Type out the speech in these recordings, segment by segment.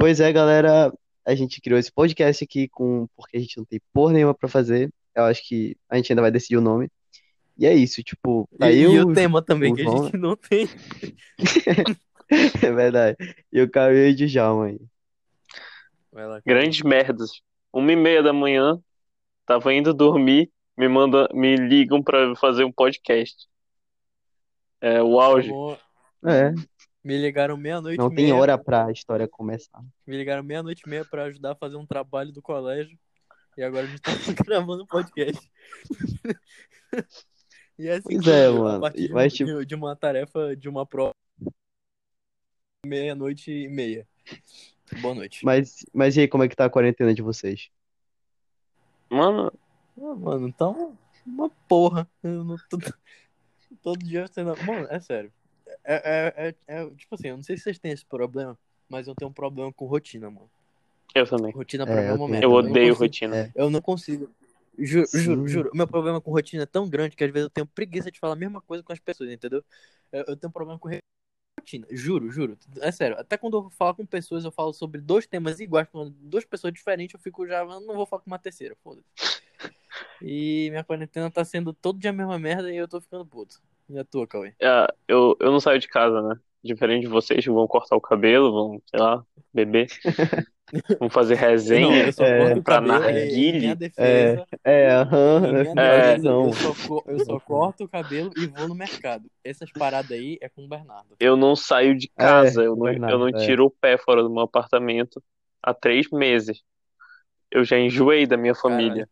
Pois é, galera, a gente criou esse podcast aqui com porque a gente não tem porra nenhuma pra fazer. Eu acho que a gente ainda vai decidir o nome. E é isso, tipo, E, tá e eu, o tema também, o que a gente não tem. é verdade. E o Caio e o Djalma aí. Grandes merdas. Uma e meia da manhã, tava indo dormir, me manda, me ligam pra fazer um podcast. É o auge. Chamou- É, Me ligaram meia-noite não tem meia. hora pra história começar. Me ligaram meia-noite e meia pra ajudar a fazer um trabalho do colégio. E agora a gente tá gravando um podcast. E é assim Pois que é, mano. partir de, Mas, tipo- de- uma tarefa, de uma prova, meia-noite e meia. Boa noite. Mas, mas e aí, como é que tá a quarentena de vocês? Mano, Ah, mano, tá uma, uma porra. Eu não tô- todo dia sendo. Mano, é sério. É, é, é, é- tipo assim, eu não sei se vocês têm esse problema, mas eu tenho um problema com rotina, mano. eu também. Rotina É, pra é eu uma tenho merda. Eu odeio consigo- rotina. É. Eu não consigo. Juro, Sim. juro, juro. O meu problema com rotina é tão grande que às vezes eu tenho preguiça de falar a mesma coisa com as pessoas, entendeu? Eu, eu tenho problema com rotina. Juro, juro. É sério. Até quando eu falo com pessoas, eu falo sobre dois temas iguais, com duas pessoas diferentes, eu fico já. Eu não vou falar com uma terceira, foda-se. E minha quarentena tá sendo todo dia a mesma merda e eu tô ficando puto. E a tua, Cauê? É, eu, eu não saio de casa, né? Diferente de vocês que vão cortar o cabelo, vão, sei lá, beber. vão fazer Não, resenha. eu só é, pra narguile. Minha defesa. É, aham, é, defesa, não. eu, só, eu só corto o cabelo e vou no mercado. Essas paradas aí é com o Bernardo. Eu não saio de casa, É, eu não, Bernardo, eu não é. tiro o pé fora do meu apartamento há três meses. Eu já enjoei da minha família.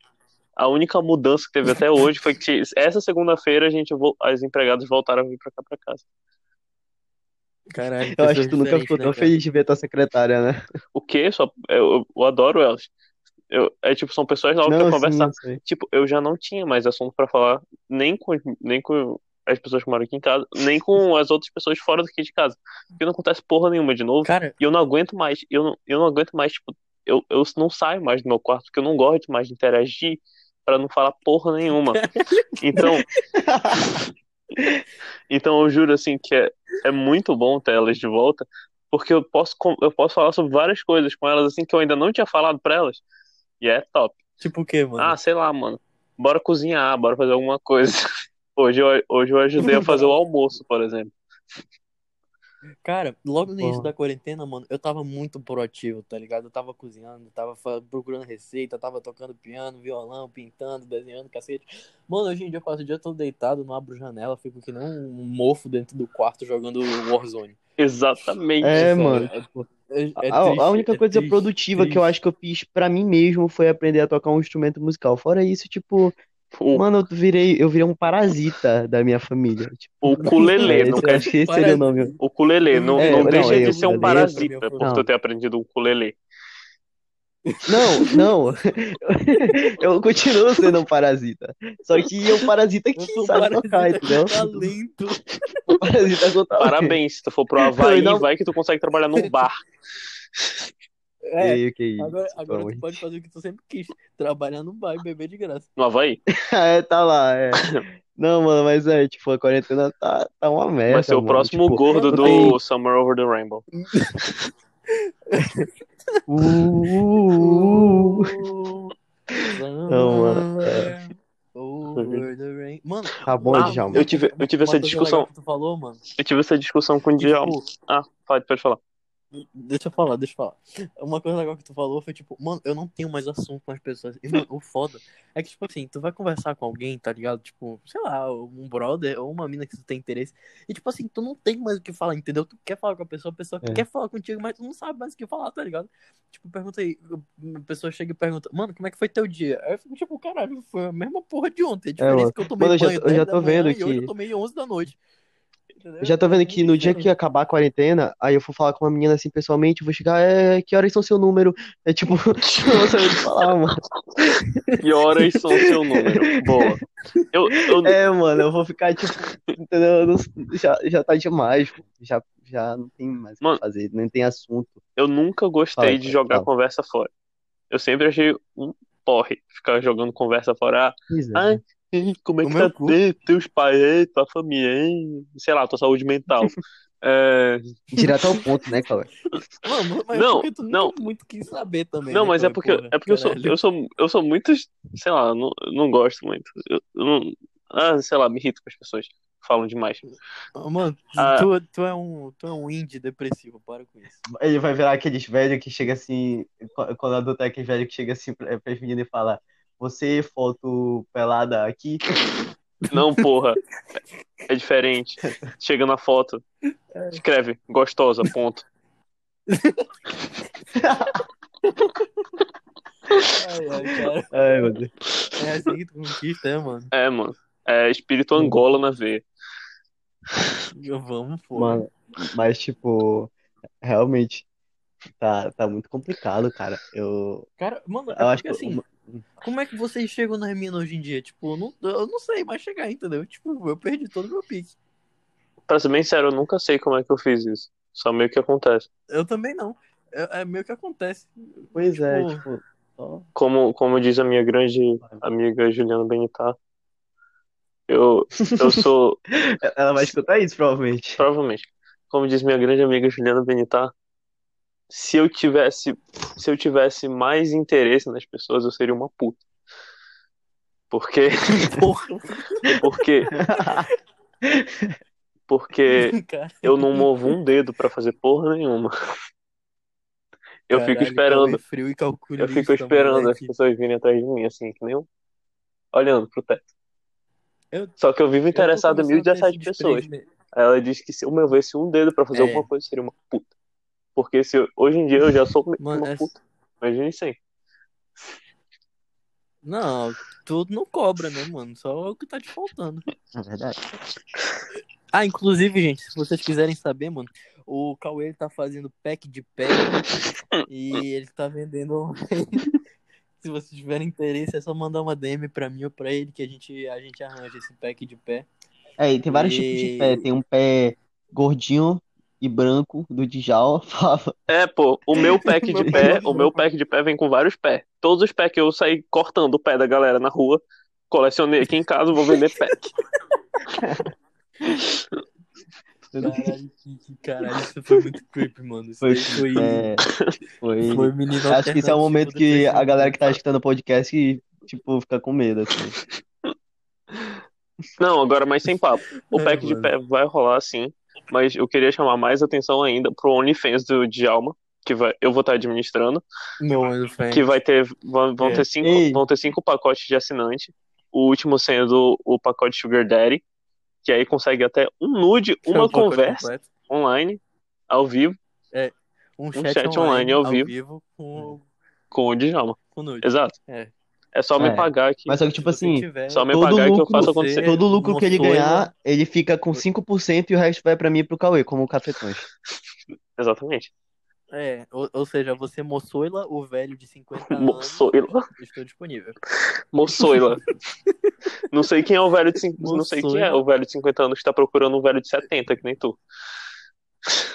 A única mudança que teve até hoje foi que essa segunda-feira a gente as empregadas voltaram a vir pra cá pra casa. Caralho, Eu acho que tu nunca ficou né, tão cara? feliz de ver tua secretária, né? O quê? Só, eu, eu adoro elas. Eu, é tipo, são pessoas novas pra Não, sim, conversar. Tipo, eu já não tinha mais assunto pra falar, nem com, nem com as pessoas que moram aqui em casa, nem com as outras pessoas fora daqui de casa. Porque não acontece porra nenhuma de novo. Cara, E eu não aguento mais, eu não, eu não aguento mais, tipo, eu, eu não saio mais do meu quarto, porque eu não gosto mais de interagir pra não falar porra nenhuma. Então, então eu juro assim que é, é muito bom ter elas de volta, porque eu posso, eu posso falar sobre várias coisas com elas assim que eu ainda não tinha falado pra elas. E é top. tipo o quê, mano? Ah, sei lá, mano. Bora cozinhar, bora fazer alguma coisa. Hoje eu, hoje eu ajudei a fazer o almoço, por exemplo. Cara, logo no início da quarentena, mano, eu tava muito proativo, tá ligado? Eu tava cozinhando, tava procurando receita, tava tocando piano, violão, pintando, desenhando, cacete. Mano, hoje em dia eu passo o dia todo deitado, não abro janela, fico que nem um mofo dentro do quarto jogando Warzone. Exatamente. É, mano. é- é- é A, a triste, única é coisa triste, produtiva que eu triste. acho que eu fiz pra mim mesmo foi aprender a tocar um instrumento musical. Fora isso, tipo, O, mano, eu virei, eu virei um parasita da minha família. Tipo, o não esse, eu quer acho que esse seria o nome. O ukulele, não, É, não não, deixa é, de ser um ukulele, parasita por não. tu ter aprendido o ukulele. Não, não. Eu continuo sendo um parasita. Só que é um parasita que um sabe tocar, parasita entendeu? talento. Um parasita com talento. Parabéns, se tu for pro Havaí, Não, não. vai que tu consegue trabalhar num bar. É, Que, que isso, agora, agora tu de pode fazer o que tu sempre quis, trabalhar no bar e beber de graça. No Havaí? É, tá lá, é. Não, mano, mas é, tipo, a quarentena tá, tá uma merda, Vai ser o mano. próximo Tipo, gordo do tenho- Summer Over the Rainbow. Uh, uh, uh. Não, mano, é. Mano, Tá bom, Ah, Djalma. eu tive, eu tive essa discussão. tu falou, mano. Eu tive essa discussão com o que, Djalma. tipo, Ah, pode, pode falar. Deixa eu falar, deixa eu falar. Uma coisa legal que tu falou foi tipo, mano, eu não tenho mais assunto com as pessoas. E, mano, o foda é que, tipo assim, tu vai conversar com alguém, tá ligado? Tipo, sei lá, um brother ou uma mina que tu tem interesse. E, tipo assim, tu não tem mais o que falar, entendeu? Tu quer falar com a pessoa, a pessoa É. quer falar contigo, mas tu não sabe mais o que falar, tá ligado? Tipo, pergunta aí, a pessoa chega e pergunta, mano, como é que foi teu dia? Aí eu fico, tipo, caralho, foi a mesma porra de ontem. A diferença mano. é que eu tomei Mano, eu já banho eu já 10 da tô manhã vendo e hoje que- eu tomei 11 da noite. Entendeu? Eu já tô vendo que no dia que acabar a quarentena, aí eu for falar com uma menina assim pessoalmente, eu vou chegar, é, que horas são seu número? É tipo, eu não sei o que falar, mano. Que horas são o seu número? Boa. Eu, eu, É, mano, eu vou ficar tipo, entendeu? Eu não- já, já tá demais, já, já não tem mais o que Mano. fazer, nem tem assunto. eu nunca gostei Fala, de jogar fala. conversa fora. Eu sempre achei um porre ficar jogando conversa fora. Ah, é. Ei, Como é O que tá cu. te- teus pais, ei, tua família, hein? sei lá, tua saúde mental. É, Direto ao ponto, né? Mano, mas Não, porque tu nunca não. muito quis saber também, Não, né, mas é porque, porra, é porque eu sou, eu sou, eu sou muito, sei lá, eu não, não gosto muito. Eu, eu não, ah, sei lá, me irrito com as pessoas que falam demais. Ah, Mano, Ah. tu, tu é um, tu é um indie depressivo, para com isso. Ele vai virar aqueles velhos que chega assim, qu- quando adulto é aquele velho que chega assim pra, pras meninas e fala, você, foto pelada aqui? Não, porra. É diferente. Chega na foto, escreve gostosa, ponto. Ai, ai, cara. Ai, meu Deus. É assim que tu conquista, é, mano. É, mano. É espírito Angola na veia. Vamos, pô. Mano, mas tipo, realmente, tá, tá muito complicado, cara. Eu, Cara, mano, é eu acho que assim, como é que vocês chegam nas minas hoje em dia? Tipo, eu não, eu não sei mais chegar, entendeu? Tipo, eu perdi todo o meu pique. Pra ser bem sério, eu nunca sei como é que eu fiz isso. Só meio que acontece. Eu também não. É, é meio que acontece. Pois é, Tipo, tipo, só- Como, como diz a minha grande amiga Juliana Benitá, eu, eu sou, ela vai escutar isso, provavelmente. provavelmente, como diz minha grande amiga Juliana Benitá, se eu tivesse, se eu tivesse mais interesse nas pessoas, eu seria uma puta. Porque, porra, porque, porque cara. eu não movo um dedo pra fazer porra nenhuma. Eu fico Caralho, esperando, Cauê frio e eu fico esperando as moleque. pessoas virem atrás de mim, assim, que nem eu, olhando pro teto. Eu- Só que eu vivo interessado em começando a ter 1017 esse pessoas. Aí ela disse que se eu movesse um dedo pra fazer É. alguma coisa, seria uma puta. Porque se eu- hoje em dia eu já sou Mano, uma é- puta. Imagine sem. Não, tudo não cobra, né, mano? Só o que tá te faltando. É verdade. Ah, inclusive, gente, se vocês quiserem saber, mano, o Cauê ele tá fazendo pack de pé e ele tá vendendo. se vocês tiverem interesse, é só mandar uma DM pra mim ou pra ele que a gente, a gente arranja esse pack de pé. É, e tem vários E- tipos de pé. Tem um pé gordinho e branco do Djalma. Fala. É, pô, o meu pack de pé, o meu pack de pé vem com vários pés. Todos os pés que eu saí cortando o pé da galera na rua, colecionei aqui em casa, vou vender pack. Caralho, que, que caralho, isso foi muito creepy, mano. Isso Foi, foi, é, foi. foi menino Acho que esse é o momento que a galera que tá escutando o podcast, tipo, fica com medo, assim. Não, agora mais sem papo. O É, pack de mano. pé vai rolar sim, mas eu queria chamar mais atenção ainda pro OnlyFans do Djalma, que vai, eu vou estar administrando, Meu OnlyFans. que vai ter, vão, vão É. ter cinco, Ei. vão ter cinco pacotes de assinante. O último sendo o pacote Sugar Daddy, que aí consegue até um nude, É uma pacote conversa completo. online, ao vivo, Um Um chat, chat online, online ao ao vivo. vivo com, com o Djalma. com nude. Exato. É. É só me É. pagar aqui. Mas só que, tipo assim, tiver- Só me todo pagar que eu lucro- faço acontecer. todo lucro que ele ganhar, ele fica com 5% e o resto vai pra mim e pro Cauê, como cafetões. Exatamente. É, ou, ou seja, você moçoila o velho de 50 anos. Moçoila. Estou disponível. Moçoila. não sei quem é o velho de cin- Não sei quem é o velho de 50 anos que tá procurando um velho de 70, que nem tu.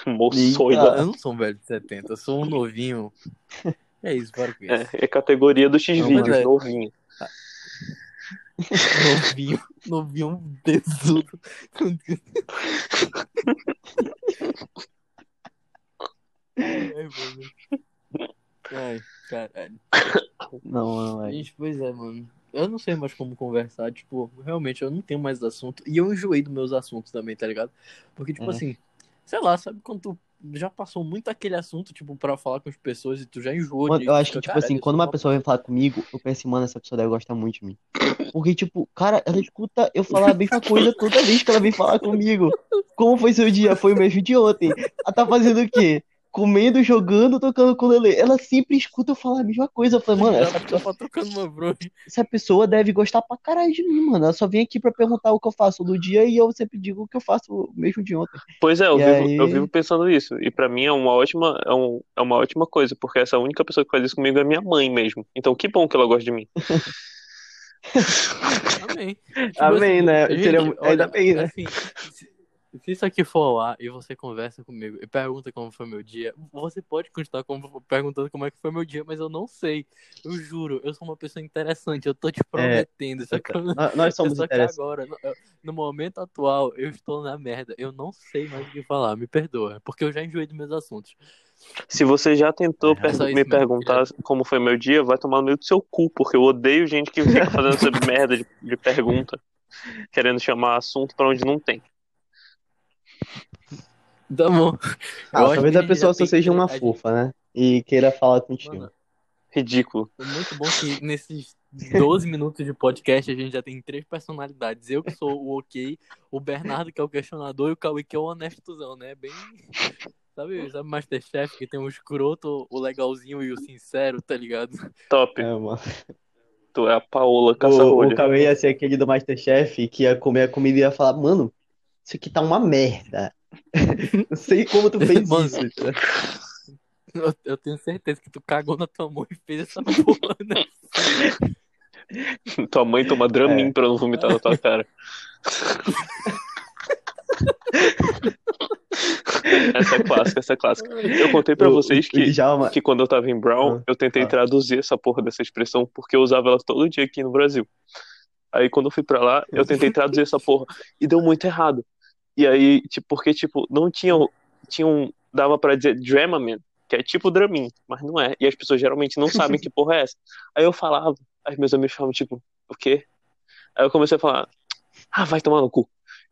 Moçoila. Eu não sou um velho de 70, eu sou um novinho. É isso, para com isso. É, é categoria do X-Vídeos, é. novinho. Novinho, novinho tesudo. Ai, mano. Ai, caralho. Não, não é. Gente, pois é, mano. Eu não sei mais como conversar, tipo, realmente eu não tenho mais assunto. E eu enjoei dos meus assuntos também, tá ligado? Porque, tipo É. assim, sei lá, sabe quando tu já passou muito aquele assunto, tipo, pra falar com as pessoas e tu já enjoou Mano, de eu acho que, tipo "Caralho, assim, quando sou uma pessoa vem falar comigo, eu penso, mano, essa pessoa deve gostar muito de mim. Porque, tipo, cara, ela escuta eu falar a mesma coisa toda vez que ela vem falar comigo. Como foi seu dia? Foi o mesmo de ontem. Ela tá fazendo o quê? Comendo, jogando, tocando com o Lele. Ela sempre escuta eu falar a mesma coisa. Eu falei, mano, essa, trocando uma essa pessoa deve gostar pra caralho de mim, mano. Ela só vem aqui pra perguntar o que eu faço no dia e eu sempre digo o que eu faço mesmo de ontem. Pois é, eu vivo, aí? eu vivo pensando isso. E pra mim é uma ótima, é, um, é uma ótima coisa, porque essa única pessoa que faz isso comigo é minha mãe mesmo. Então que bom que ela gosta de mim. Amém. Tipo Amém, assim, né? gente, Seria- ainda olha, bem, né? assim, se, isso aqui for ar e você conversa comigo e pergunta como foi meu dia, você pode continuar como- perguntando como é que foi meu dia, mas eu não sei. Eu juro, eu sou uma pessoa interessante, eu tô te prometendo. Só que, Nós, somos só agora, no, no momento atual, eu estou na merda. Eu não sei mais o que falar, me perdoa, porque eu já enjoei dos meus assuntos. Se você já tentou É, per- me mesmo, perguntar como foi meu dia, vai tomar no meio do seu cu, porque eu odeio gente que fica fazendo essa merda de, de pergunta, querendo chamar assunto pra onde não tem. Tá bom. Ah, talvez a pessoa só seja uma a gente- fofa, né? E queira falar contigo. Mano, Ridículo. É muito bom que nesses 12 minutos de podcast a gente já tem três personalidades. Eu que sou o ok, o Bernardo que é o questionador e o Cauê que é o honestozão, né? Bem. Sabe, sabe Masterchef que tem o escroto, o legalzinho e o sincero, tá ligado? Top. É, mano. Tu é a Paola O, o Caça-Rolha. Cauê ia ser aquele do Masterchef que ia comer a comida e ia falar, mano, isso aqui tá uma merda. Não sei como tu fez Mano. isso. Eu, eu tenho certeza que tu cagou na tua mão e fez essa porra, né? Tua mãe toma Dramin É. pra não vomitar na tua cara. Essa é clássica, essa é clássica. Eu contei pra O- vocês que, Djalma, que quando eu tava em Brown, Ah. eu tentei Ah. traduzir essa porra dessa expressão porque eu usava ela todo dia aqui no Brasil. Aí quando eu fui pra lá, eu tentei traduzir essa porra e deu muito errado. E aí, tipo, porque tipo, não tinha, tinha um, dava pra dizer Dramaman, que é tipo Dramin, mas não é. E as pessoas geralmente não sabem que porra é essa. Aí eu falava, aí meus amigos falavam tipo, o quê? Aí eu comecei a falar, ah, vai tomar no cu.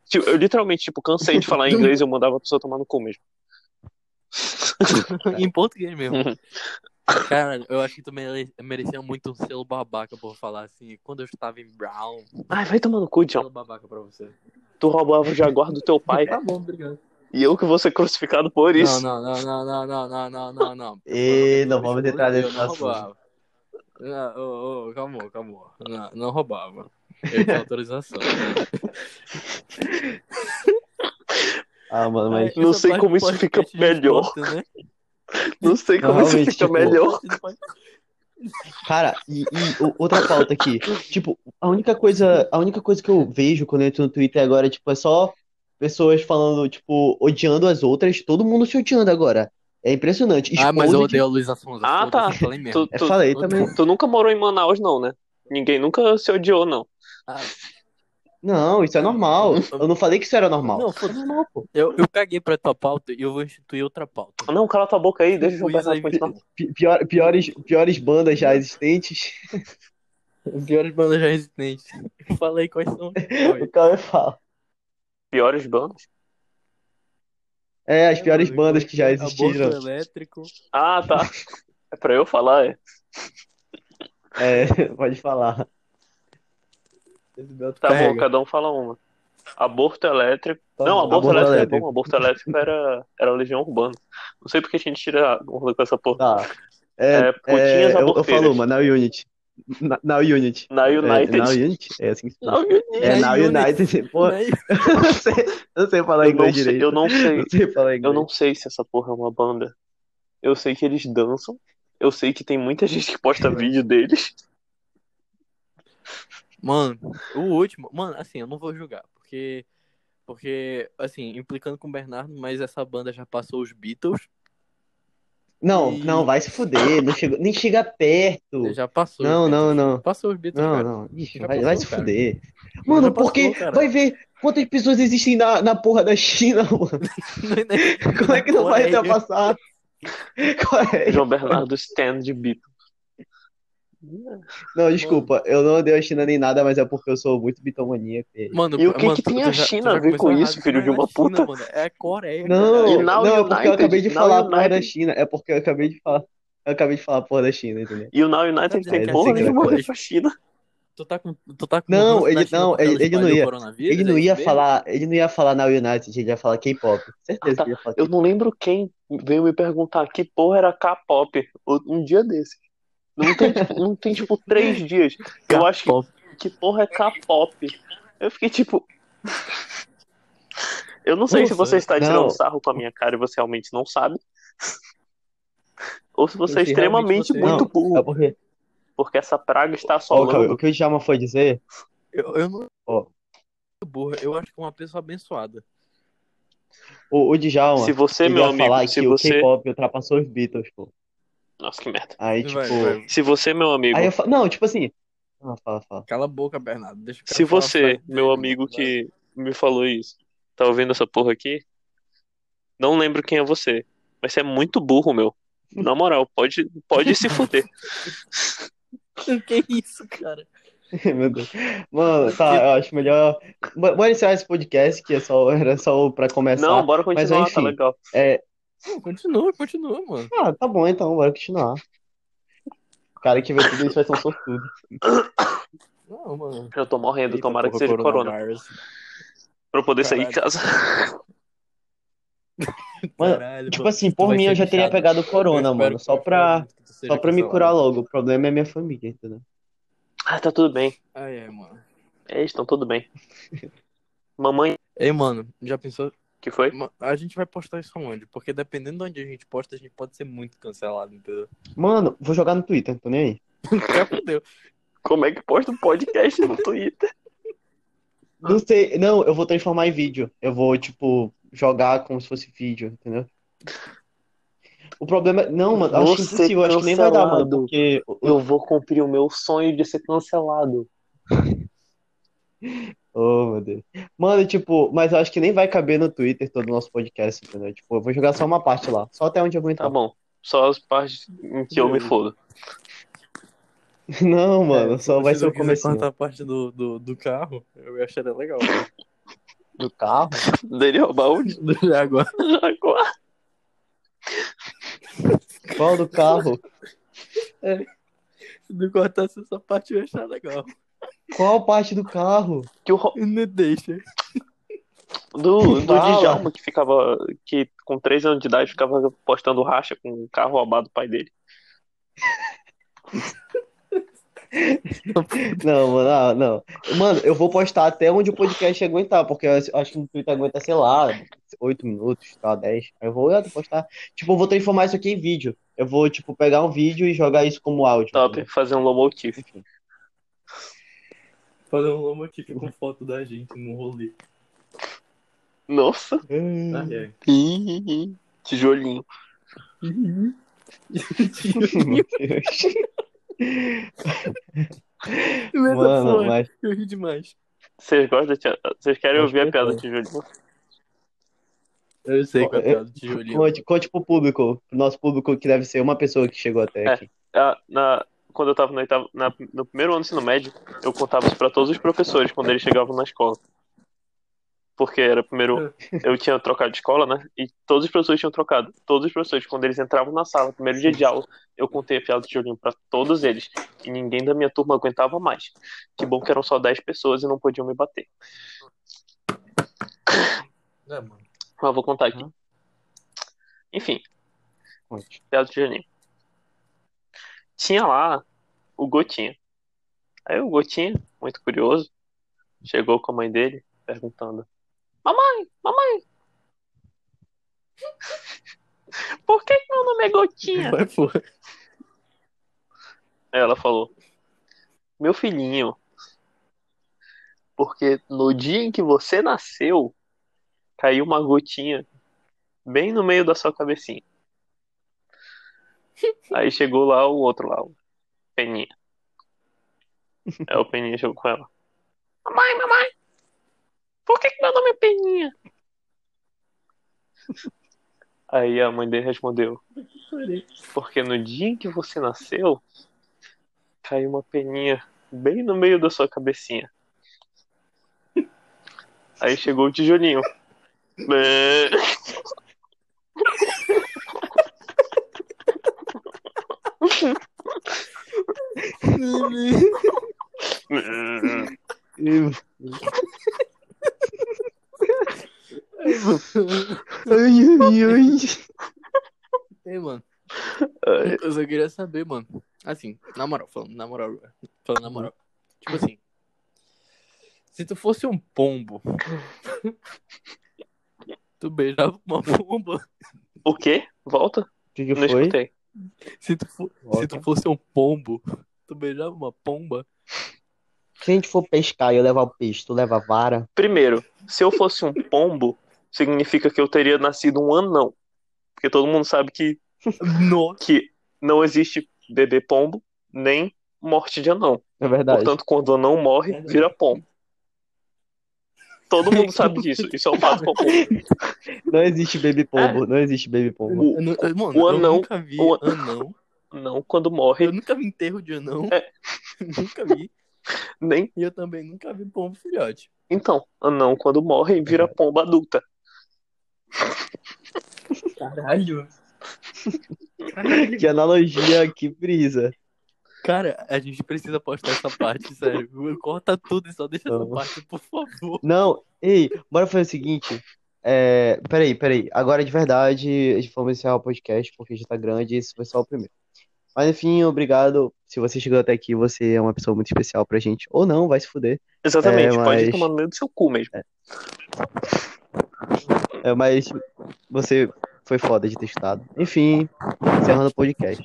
Tipo, eu literalmente, tipo, cansei de falar inglês e eu mandava a pessoa tomar no cu mesmo. em português mesmo. Uhum. Cara, eu acho que tu mere- merecia muito um selo babaca por falar assim. Quando eu estava em Brown, Ai, vai tomar no cu, John. selo babaca pra você. Tu roubava o jaguar do teu pai Tá bom, obrigado. e eu que vou ser crucificado por isso. não, não, não, não, não, não, não, não, não. E não vamos entrar nesse não assunto. roubava. Não, ô, ô, calma, calma. Não, não roubava. Eu tinha autorização. Ah, mano, mas. Essa Não sei como isso fica gente melhor. né? Não sei como isso fica tipo, melhor. Cara, e, e outra pauta aqui. Tipo, a única coisa, a única coisa que eu vejo quando eu entro no Twitter agora, tipo, é só pessoas falando, tipo, odiando as outras, todo mundo se odiando agora. É impressionante. Ah, mas eu odeio a Luísa Sonza. Ah, tá. eu Falei mesmo. Tu, tu, falei também. tu nunca morou em Manaus, não, né? Ninguém nunca se odiou, não. Ah, Não, isso é normal. Eu não falei que isso era normal. Não, foda-se. eu, eu caguei pra tua pauta e eu vou instituir outra pauta. Não, cala tua boca aí, deixa Luísa Bernardo aí, pior- piores, piores bandas já existentes. Piores bandas já existentes. Falei quais são. O cara fala. Piores bandas? É, as piores bandas que já Aborto existiram. elétrico. Ah, tá. É pra eu falar, é. É, pode falar. Tá Carrega. bom, cada um fala uma. Aborto elétrico. Tá não, aborto, Aborto elétrico, é elétrico. bom. Aborto elétrico era, era Legião Urbana. Não sei porque a gente tira com essa porra. Tá. É, É, putinhas é, eu, eu falo uma, Now Unit. Na- Now Unit. Na United. É, Now Unit? É assim que se fala. É, Now Now United. Pô, Né? eu não sei, eu não sei falar Eu não inglês sei, direito. eu não sei. Não sei falar Eu inglês. não sei se essa porra é uma banda. Eu sei que eles dançam. Eu sei que tem muita gente que posta vídeo deles. Mano, o último. Mano, assim, eu não vou julgar, porque. Porque, assim, implicando com o Bernardo, mas essa banda já passou os Beatles. Não, E- não, vai se fuder. Não chega, nem chega perto. Já passou. Não, não, não. Passou os Beatles, Não, cara. não. Ixi, vai, passou, vai se cara. fuder. Mano, passou, porque cara. vai ver quantas pessoas existem na, na porra da China, mano. Como é que não vai ter passado? Coreia. João Bernardo Stand de Beatles. Não, desculpa, eu não odeio a China nem nada, mas é porque eu sou muito bitomaníaco. e- Mano, E o que mano, que tem a China já a ver com isso, filho Não de é uma China, puta? mano, É Coreia, Não. Now não, é porque eu acabei de falar a Now porra da. China. É porque eu acabei de falar. Eu acabei de falar a porra da China, entendeu? E o Now United tem porra é nenhuma a ver assim, com a China. Tu tá com, tu tá com Não, ele- não, ele- ele não espalhou ia- Ele não é ia falar, ele não ia falar na United, ele ia falar K-pop. Certeza Ah, tá. que ele ia falar Eu não lembro quem veio me perguntar que porra era K-pop um dia desse. Não tem, tipo, não tem, tipo, três dias. Eu acho que, que porra é K-pop. Eu fiquei tipo. Eu não sei se você está tirando não. sarro com a minha cara e você realmente não sabe. Ou se você é extremamente você- muito Não, burro. É porque. Porque essa praga está Ó, Cauê, assolando. o que o Djalma foi dizer. Eu, eu não Ó. burra, eu acho que é uma pessoa abençoada. O, o Djalma, Se você, meu amigo, falar se que você. o K-pop ultrapassou os Beatles, pô. Nossa, que merda. Aí, tipo. Vai, vai. Se você, meu amigo. Aí eu falo. Não, tipo assim. Ah, fala, fala. Cala a boca, Bernardo. Deixa Se você, meu dele, amigo. Vai. que me falou isso, tá ouvindo essa porra aqui, não lembro quem é você. Mas você é muito burro, meu. Na moral, pode, pode se fuder. Que isso, cara? Meu Deus. Mano, tá, eu acho melhor. Bo- Bora encerrar esse podcast, que é só, era só pra começar. Não, bora Mas, continuar, tá enfim. legal. É... Continua, continua, mano. Ah, tá bom então, bora continuar. O cara que vê tudo isso vai ser um sortudo. Não, mano. Eu tô morrendo, Eita, tomara que porra, seja corona. Pra eu poder sair de Caralho. casa. Mano, Caralho, Tipo mano. assim, por mim eu já teria bichado. pegado corona, mano. que- Só pra, que só pra me curar logo. O problema é minha família, entendeu? Ah, tá tudo bem. Ai, ai, mano. Eles estão tudo bem. Mamãe, Ei, mano, já pensou? Que foi? A gente vai postar isso aonde? Porque dependendo de onde a gente posta, a gente pode ser muito cancelado, entendeu? Mano, vou jogar no Twitter, tô nem aí. Fudeu. Como é que posta um podcast no Twitter? Não sei, não, eu vou transformar em vídeo. Eu vou, tipo, jogar como se fosse vídeo, entendeu? O problema é. Não, mano, acho Vou ser impossível, acho que nem vai dar, mano, porque. Eu vou cumprir o meu sonho de ser cancelado. Oh, meu Deus. Mano, tipo, mas eu acho que nem vai caber no Twitter todo o nosso podcast, entendeu? Tipo, eu vou jogar só uma parte lá, só até onde eu Tá aguentar. bom. Só as partes em que eu me fodo. Não, mano, só vai Se ser o comecinho cortar a parte do, do, do carro, eu acharia legal. do carro. Daniel Baúde? Do Jaguar. Agora. Qual do carro? Se não cortasse essa parte, eu ia achar legal. Qual parte do carro? Que o Ro- Não deixa. do, do Fala. Djalma, que ficava. Que com 3 anos de idade ficava postando racha com o carro roubado do pai dele. Não, mano, ah, não. Mano, eu vou postar até onde o podcast aguentar, porque eu acho que no Twitter aguenta, sei lá, 8 minutos, tá, 10. Aí eu vou eu postar. Tipo, eu vou transformar isso aqui em vídeo. Eu vou, tipo, pegar um vídeo e jogar isso como áudio. Top, entendeu? fazer um low motif. Enfim. Fazer um lomotif com foto da gente no rolê. Nossa. Ah, é. Tijolinho. Meu Deus. Mano, mas. eu ri demais. Vocês gostam de... Vocês querem Acho ouvir a que piada do tijolinho? Eu sei qual é a É, piada do tijolinho. Conte, conte pro público, pro nosso público, que deve ser uma pessoa que chegou até É. aqui. Ah, na... Quando eu tava no, oitavo- na- no primeiro ano do ensino médio, eu contava isso pra todos os professores quando eles chegavam na escola. Porque era primeiro. Eu tinha trocado de escola, né? E todos os professores tinham trocado. Todos os professores, quando eles entravam na sala, primeiro dia de aula, eu contei a piada do tijolinho pra todos eles. E ninguém da minha turma aguentava mais. Que bom que eram só 10 pessoas e não podiam me bater. É, mano. Mas vou contar aqui. Uhum. Enfim, piada do tijolinho. Tinha lá o Gotinha. Aí o Gotinha, muito curioso, chegou com a mãe dele, perguntando: Mamãe, mamãe, por que meu nome é Gotinha? Ela falou: Meu filhinho, porque no dia em que você nasceu, caiu uma gotinha bem no meio da sua cabecinha. Aí chegou lá o outro lá, o Peninha. Aí o Peninha chegou com ela: Mamãe, mamãe, por que, que meu nome é Peninha? Aí a mãe dele respondeu: Porque no dia em que você nasceu, caiu uma peninha bem no meio da sua cabecinha. Aí chegou o tijolinho. Ai, ai, ai. Ei, mano. Ai, Eu só queria saber, mano. Assim, na moral, falando na moral, falando na moral. Tipo assim, se tu fosse um pombo, tu beijava uma pomba. O quê? Volta? O que que Não foi? escutei. Se tu, fo- se tu fosse um pombo, tu beijava uma pomba. Se a gente for pescar e eu levar o peixe, tu leva a vara? Primeiro, se eu fosse um pombo, significa que eu teria nascido um anão. Porque todo mundo sabe que, Nossa. que não existe bebê pombo, nem morte de anão. É verdade. Portanto, quando o anão morre, vira pombo. Todo mundo sabe disso. Isso é um fato comum. Não existe baby pombo. Não existe baby pombo. O- mano, o eu anão- nunca vi o- anão. Não quando morre, Eu nunca vi enterro de anão. É. nunca vi. nem. E eu também nunca vi pombo filhote. Então, anão quando morre, vira pomba adulta. Caralho. Caralho. Que analogia, que brisa. Cara, a gente precisa postar essa parte, sério. Corta tudo e só deixa essa parte, por favor. Não, ei, bora fazer o seguinte. É, peraí, peraí. Agora de verdade, a gente vamos encerrar o podcast porque já tá grande e esse foi só o primeiro. Mas enfim, obrigado. Se você chegou até aqui, você é uma pessoa muito especial pra gente. Ou não, vai se fuder. Exatamente, É, pode mas- tomar no meio do seu cu mesmo. É, mas você foi foda de ter estudado. Enfim, encerrando o podcast.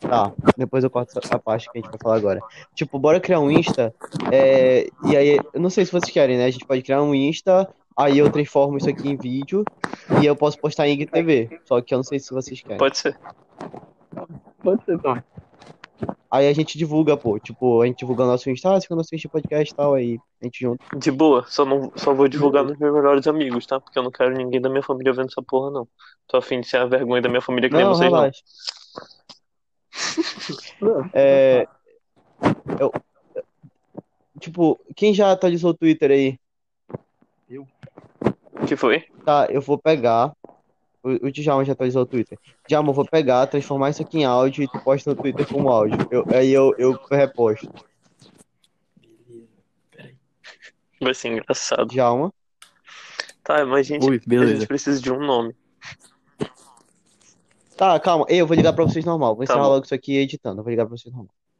Tá, depois eu corto essa- a parte que a gente vai falar agora. Tipo, bora criar um Insta. é, e aí, eu não sei se vocês querem, né? A gente pode criar um Insta, aí eu transformo isso aqui em vídeo e eu posso postar em IGTV. Só que eu não sei se vocês querem. Pode ser. Pode ser, então. Aí a gente divulga, pô. Tipo, a gente divulga o nosso Insta, ah, quando assiste podcast e tal, aí a gente junta. De boa, só, não, só vou divulgar nos meus melhores amigos, tá? Porque eu não quero ninguém da minha família vendo essa porra, não. Tô afim de ser a vergonha da minha família que nem Não, vocês, não. É, eu- tipo, quem já atualizou o Twitter aí? O que foi? Tá, eu vou pegar. O, o Djalma já atualizou o Twitter. Djalma, eu vou pegar, transformar isso aqui em áudio e tu posta no Twitter como áudio. Eu, aí eu, eu reposto. Beleza. Vai ser engraçado. Djalma. Tá, mas gente, Ui, a gente precisa de um nome. Tá, calma. Eu vou ligar pra vocês normal. Vou Tá encerrar bom. logo isso aqui editando. Eu vou ligar pra vocês normal.